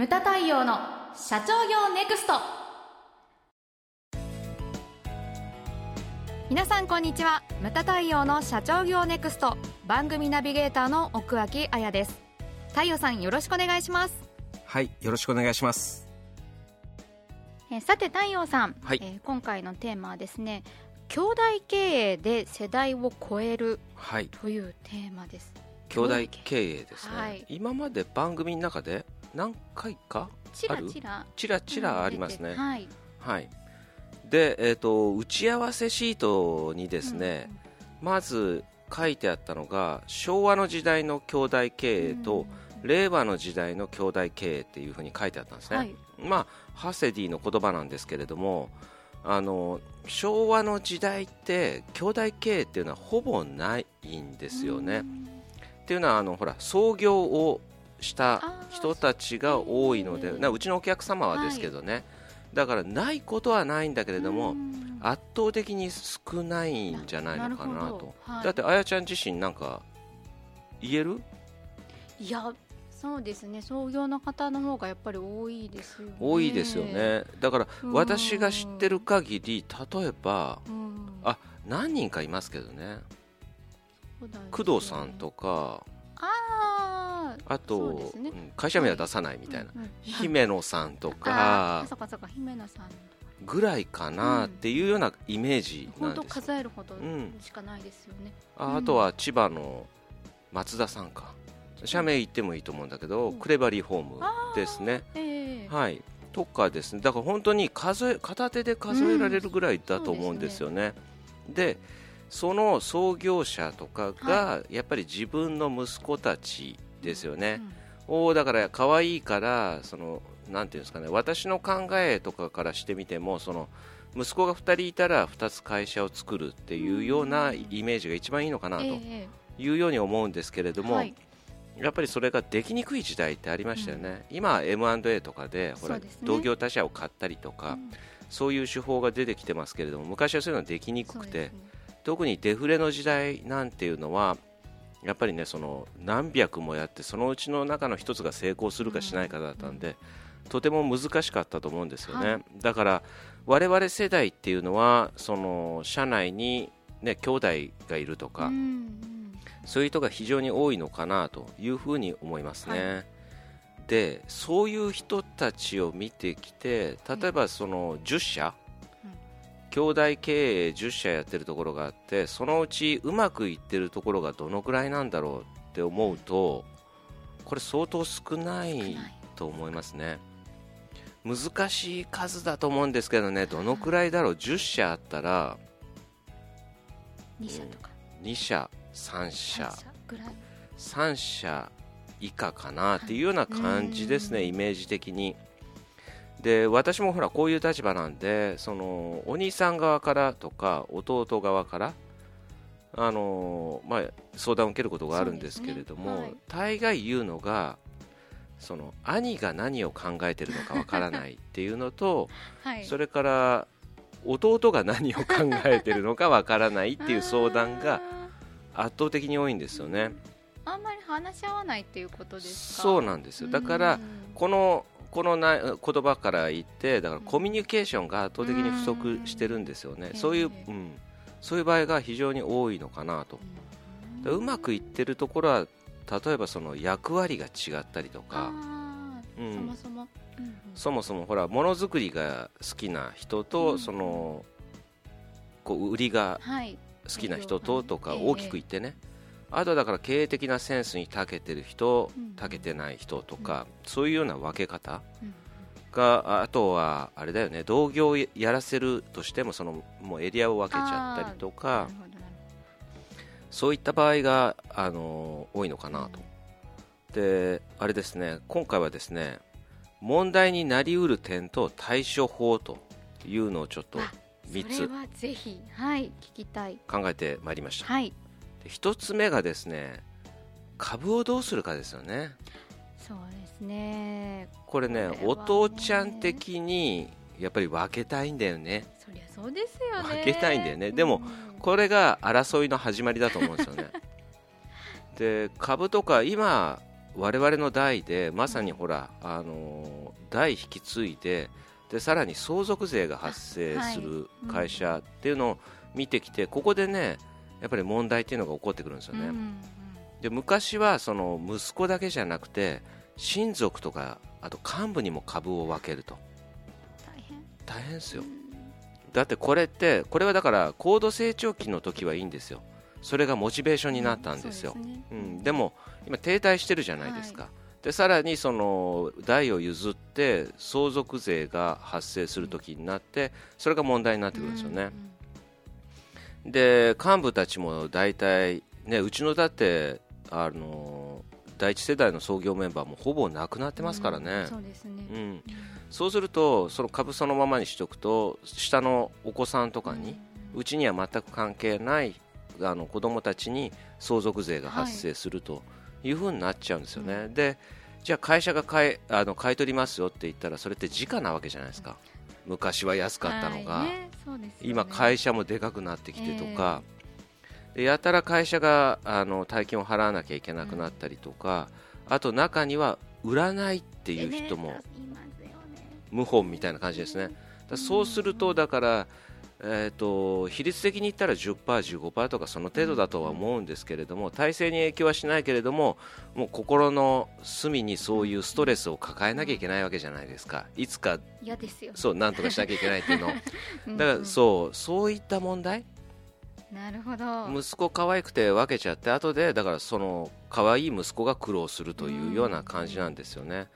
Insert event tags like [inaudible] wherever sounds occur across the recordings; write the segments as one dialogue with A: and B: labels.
A: ムタ太陽の社長業ネクスト。皆さんこんにちは。ムタ太陽の社長業ネクスト。番組ナビゲーターの奥脇彩です。太陽さんよろしくお願いします。
B: はいよろしくお願いします。
A: えーさて太陽さん、
B: はい。
A: えー今回のテーマはですね兄弟経営で世代を超える
B: はい。
A: というテーマです。
B: 兄弟経営ですね、
A: はい。
B: 今まで番組の中で何回か
A: ちら
B: ある？
A: ちら
B: ちらちらありますね、
A: はい。
B: はい。でえっ、と打ち合わせシートにですね、まず書いてあったのが昭和の時代の兄弟経営と、令和の時代の兄弟経営っていうふうに書いてあったんですね、
A: はい。
B: まあハセディの言葉なんですけれどもあの昭和の時代って兄弟経営っていうのはほぼないんですよね。っていうのはあのほら創業をした人たちが多いのでなうちのお客様はですけどね、だからないことはないんだけれども、圧倒的に少ないんじゃないのかなと。
A: ど。はい。
B: だってあやちゃん自身なんか言える？
A: いやそうですね。創業の方の方がやっぱり多いですよね。
B: 多いですよね。だから
A: うん。
B: 私が知ってる限り例えば
A: うん。
B: あ何人かいますけどね。
A: ね。
B: 工藤さんとか
A: あ
B: と、
A: ね。
B: うん会社名は出さないみたいな、
A: うんうん
B: 姫野さんとか。
A: そっかそっか。姫野さん
B: ぐらいかなっていうようなイメージなんです、
A: 数えるほど
B: うん
A: しかないですよね、
B: ああとは千葉の松田さんか。社名言ってもいいと思うんだけど、
A: うん。
B: クレバリーホームですね。
A: ええ。
B: はい。とかですね。だから本当に数え片手で数えられるぐらいだと思うんですよね、でその創業者とかがやっぱり自分の息子たちですよね、おーだから可愛いからそのなんていうんですかね私の考えとかからしてみてもその息子が2人いたら2つ会社を作るっていうようなイメージが一番いいのかなと
A: ええ
B: いうように思うんですけれども、
A: はい。
B: やっぱりそれができにくい時代ってありましたよね、今は M&A とかでほら同業他社を買ったりとか、
A: うん。
B: そういう手法が出てきてますけれども昔はそういうのはできにくくて、特にデフレの時代なんていうのはやっぱりねその何百もやってそのうちの中の一つが成功するかしないかだったんで、とても難しかったと思うんですよね、
A: はい。
B: だから我々世代っていうのはその社内にね兄弟がいるとか、
A: うんうん。
B: そういう人が非常に多いのかなというふうに思いますね。
A: は
B: でそういう人たちを見てきて例えばその10社、
A: うん
B: 兄弟経営10社やってるところがあってそのうちうまくいってるところがどのくらいなんだろうって思うとこれ相当少ないと思いますね。難しい数だと思うんですけどねどのくらいだろう？10社あったら
A: 二社とか。
B: 2社3社。
A: 三社ぐらい。
B: 3社以下かなっていうような感じですね、
A: うん。
B: イメージ的に。で私もほらこういう立場なんでそのお兄さん側からとか弟側からあの、まあ、相談を受けることがあるんですけれども、
A: ね。はい。
B: 大概言うのがその兄が何を考えてるのかわからないっていうのと [laughs]
A: はい。
B: それから弟が何を考えてるのかわからないっていう相談が圧倒的に多いんですよね。
A: あんまり話し合わないっていうことですか？
B: そうなんですよ。だから
A: うん。
B: このこのな言葉から言ってだからコミュニケーションが圧倒的に不足してるんですよね、
A: うん。
B: そういう
A: え、
B: うん、そういう場合が非常に多いのかなと、でうまくいってるところは例えばその役割が違ったりとか。うん。
A: そもそも、うんうん。
B: そもそもほらものづくりが好きな人と、
A: うん。
B: そのこう売りが
A: はい。
B: 好きな人ととか
A: ええ
B: 大きく言ってね、あとはだから経営的なセンスに長けてる人
A: うん。
B: 長けてない人とか、そういうような分け方
A: うん。
B: があとはあれだよね同業をやらせるとしてもそのもうエリアを分けちゃったりと
A: な
B: かそういった場合が、あの多いのかなと、であれですね今回はですね問題になりうる点と対処法というのをちょっと
A: あ
B: 3つ
A: ぜひはい聞きたい。
B: 考えてまいりました、
A: はい
B: で1つ目がですね株をどうするかですよね。
A: そうですね。
B: これね
A: ね。
B: お父ちゃん的にやっぱり分けたいんだよね。
A: そりゃそうですよね。
B: 分けたいんだよね。でも
A: うん
B: これが争いの始まりだと思うんですよね。[laughs] で株とか今我々の代でまさにほら、あの代引き継いででさらに相続税が発生する会社っていうのを見てきて、ここでねやっぱり問題っていうのが起こってくるんですよね、
A: うんうん
B: で昔はその息子だけじゃなくて親族とかあと幹部にも株を分けると。
A: 大変。
B: 大変ですよ。だってこれってこれはだから高度成長期の時はいいんですよ。それがモチベーションになったんですよ、
A: そうね。
B: うん、でも今停滞してるじゃないですか、でさらにその代を譲って相続税が発生する時になってそれが問題になってくるんですよね、で幹部たちも大体ねうちのだってあの第一世代の創業メンバーもほぼなくなってますからね、
A: うんそうですね。
B: うん。そうするとその株そのままにしておくと下のお子さんとかにうちには全く関係ないあの子供たちに相続税が発生するというふうになっちゃうんですよね、でじゃあ会社が買いあの買い取りますよって言ったらそれって時価なわけじゃないですか昔は安かったのが、
A: はいねね。
B: 今会社もでかくなってきてとか、でやたら会社があの大金を払わなきゃいけなくなったりとか、あと中には売らないっていう人も
A: ねいますよね。
B: 謀反みたいな感じですね。そうするとだから、えー、と比率的に言ったら 10%15% とかその程度だとは思うんですけれども体制に影響はしないけれどももう心の隅にそういうストレスを抱えなきゃいけないわけじゃないですか。いつか
A: 嫌ですよ。
B: そうなんとかしなきゃいけないっていうの。を [laughs]
A: うん。
B: だからそうそういった問題？
A: なるほど。
B: 息子可愛くて分けちゃって後でだからその可愛い息子が苦労するというような感じなんですよね。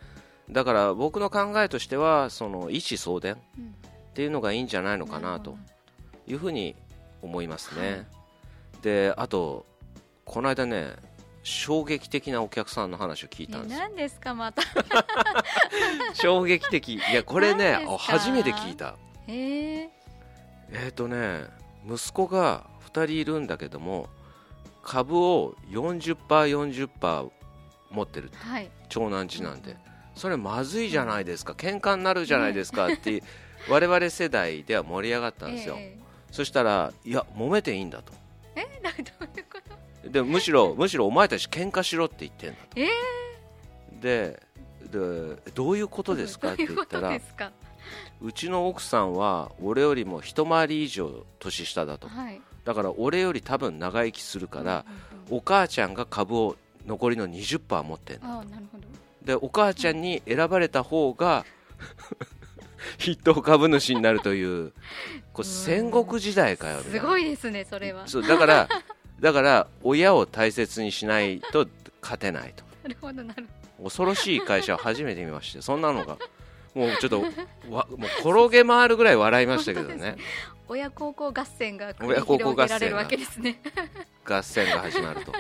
B: だから僕の考えとしてはその一子相伝
A: うん
B: っていうのがいいんじゃないのかなと。
A: る
B: いうふうに思います
A: は
B: ね、であとこの間ね衝撃的なお客さんの話を聞いたんです
A: 何ですかまた。[laughs]
B: 衝撃的。いやこれね初めて聞いた。
A: え。
B: っ、とね息子が2人いるんだけども株を 40%40% 持ってる。
A: はい。
B: 長男次男で。それまずいじゃないですか。喧嘩になるじゃないですかって [laughs] 我々世代では盛り上がったんですよ、
A: え
B: そしたらいや揉めていいんだと。
A: ー、えなどういうこと？
B: でむしろ [laughs] むしろお前たち喧嘩しろって言ってんだと。
A: え
B: ででどういうことですか？って言ったら
A: どう
B: ちの奥さんは俺よりも一回り以上年下だと。
A: はい。
B: だから俺より多分長生きするから、お母ちゃんが株を残りの20%持ってんだ
A: ああなるほど。
B: でお母ちゃんに選ばれた方が [laughs] 筆頭株主になるというこれ戦国時代かよ
A: すごいですねそれは。
B: そうだからだから親を大切にしないと勝てないと。[laughs]
A: なるほどなる
B: 恐ろしい会社を初めて見ましてそんなのがもうちょっとわもう転げ回るぐらい笑いましたけどね。[laughs]
A: 親孝行合戦が
B: 親孝行合戦が。
A: 広げられるわけですね。
B: 合戦が始まると。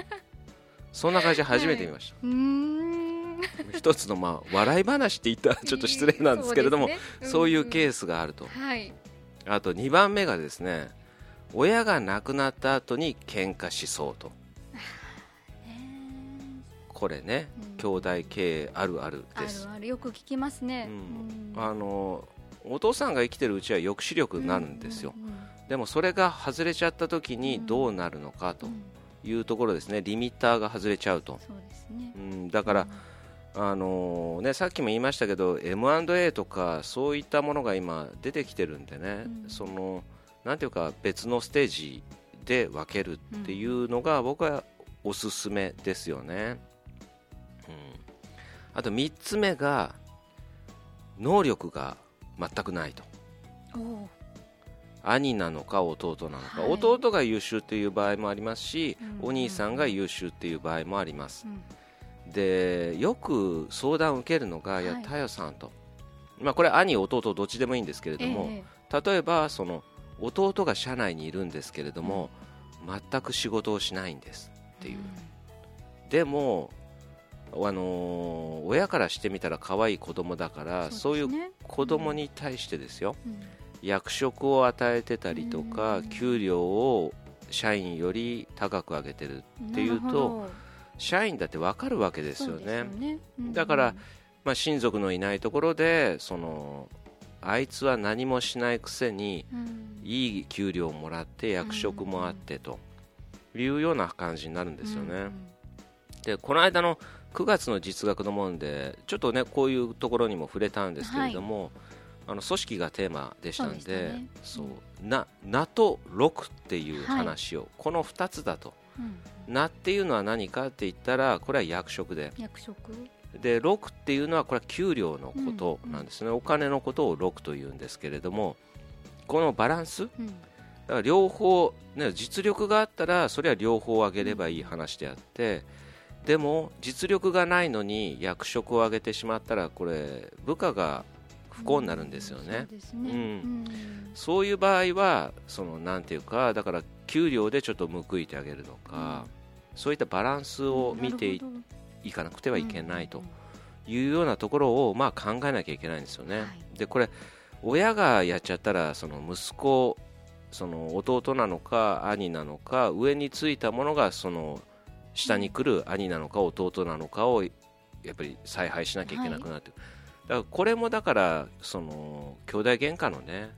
B: そんな会社初めて見ました、
A: うーん [laughs]
B: 一つのまあ笑い話って言ったらちょっと失礼なんですけれども、そういうケ
A: ー
B: ースがあると。
A: スはい。
B: あと2番目がですね親が亡くなった後に喧嘩しそうと。[sighs] これね、
A: うん。
B: 兄弟経営あるあるです。
A: あるよく聞きますね。
B: うん。あのお父さんが生きてるうちは抑止力になるんですよ、でもそれが外れちゃった時にどうなるのかというところですね。リミッターが外れちゃうと、
A: そうですね。
B: うん、だから、あのね、さっきも言いましたけど M&A とかそういったものが今出てきてるんでね、
A: うん。
B: そのなんていうか別のステージで分けるっていうのが僕はおすすめですよね、うん、あと3つ目が能力が全くないと。兄なのか弟なのか、
A: はい。
B: 弟が優秀っていう場合もありますし、
A: うん。
B: お兄さんが優秀っていう場合もあります。
A: うん
B: でよく相談を受けるのが、い、や
A: はい
B: 太陽さんと、まあ、これ兄弟どっちでもいいんですけれども、
A: え
B: 例えばその弟が社内にいるんですけれども、全く仕事をしないんですっていう、でも、あのー親からしてみたら可愛い子供だからそう,、いう
A: ね
B: 子供に対してですよ、
A: うん。
B: 役職を与えてたりとか、
A: うん。
B: 給料を社員より高く上げてるっていうと社員だって分かるわけですよね。
A: ね。うん
B: だからまあ、親族のいないところでそのあいつは何もしないくせに
A: うん。
B: いい給料をもらって役職もあってというような感じになるんですよね、
A: うん
B: でこの間の9月の実学のもんでちょっとねこういうところにも触れたんですけれども、はい、あの組織がテーマでしたんでそう、ね。うん、なっていう話を、はい、この2つだと、うん、名っていうのは何かって言ったらこれは役職で。
A: 役職
B: で禄っていうのはこれは給料のことなんですね、うん、お金のことを禄というんですけれどもこのバランス、だから両方、ね、実力があったらそれは両方上げればいい話であって、でも実力がないのに役職を上げてしまったらこれ部下が不幸になるんですよね。そういう場合はそのなんていうかだから給料でちょっと報いてあげるのか、うん、そういったバランスを見ていかなくてはいけないというようなところをまあ考えなきゃいけないんですよね。はい、でこれ親がやっちゃったらその息子その弟なのか兄なのか上についたものがその下に来る兄なのか弟なのかをやっぱり采配しなきゃいけなくなって、はい、だからこれもだからその兄弟喧嘩のね、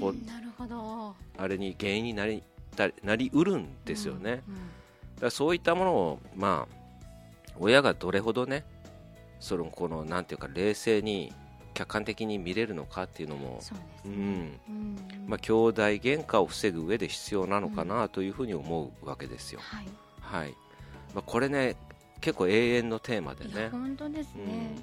A: うん、なるほど。
B: あれに原因になりなりうるんですよね、うんうん、だそういったものをまあ親がどれほどねそのこのなんていうか冷静に客観的に見れるのかっていうのもう、ね、うん。まあ、兄弟喧嘩を防ぐ上で必要なのかなというふうに思うわけですよ。はい、はい。まあ、これね結構永遠のテーマでね。
A: 本当ですね、うん、で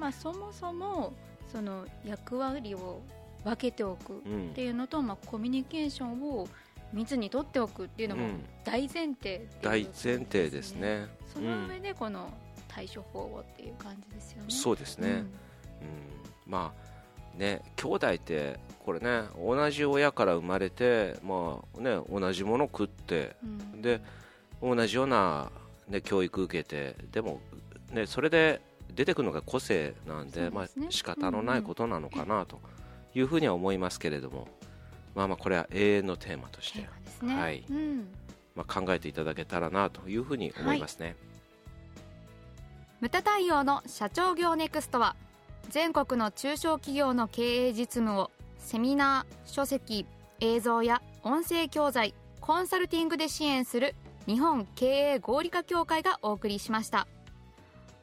A: まあ、そもそもその役割を分けておくっていうのと、うん、まあ、コミュニケーションを密に取っておくっていうのも大前提、ね
B: うん、大前提ですね。
A: その上でこの対処法をっていう感じですよね、
B: そうですね、うん。まあね兄弟ってこれね同じ親から生まれてまあね同じもの食って、で同じような、ね、教育受けてでも、ね、それで出てくるのが個性なんでで、ね、まあ仕方のないことなのかなというふうには思いますけれども、まあまあこれは永遠のテーマとして、ね、はい。うん。まあ、考えていただけたらなというふうに思いますね、はい、
A: 無駄対応の社長業ネクストは全国の中小企業の経営実務をセミナー書籍映像や音声教材コンサルティングで支援する日本経営合理化協会がお送りしました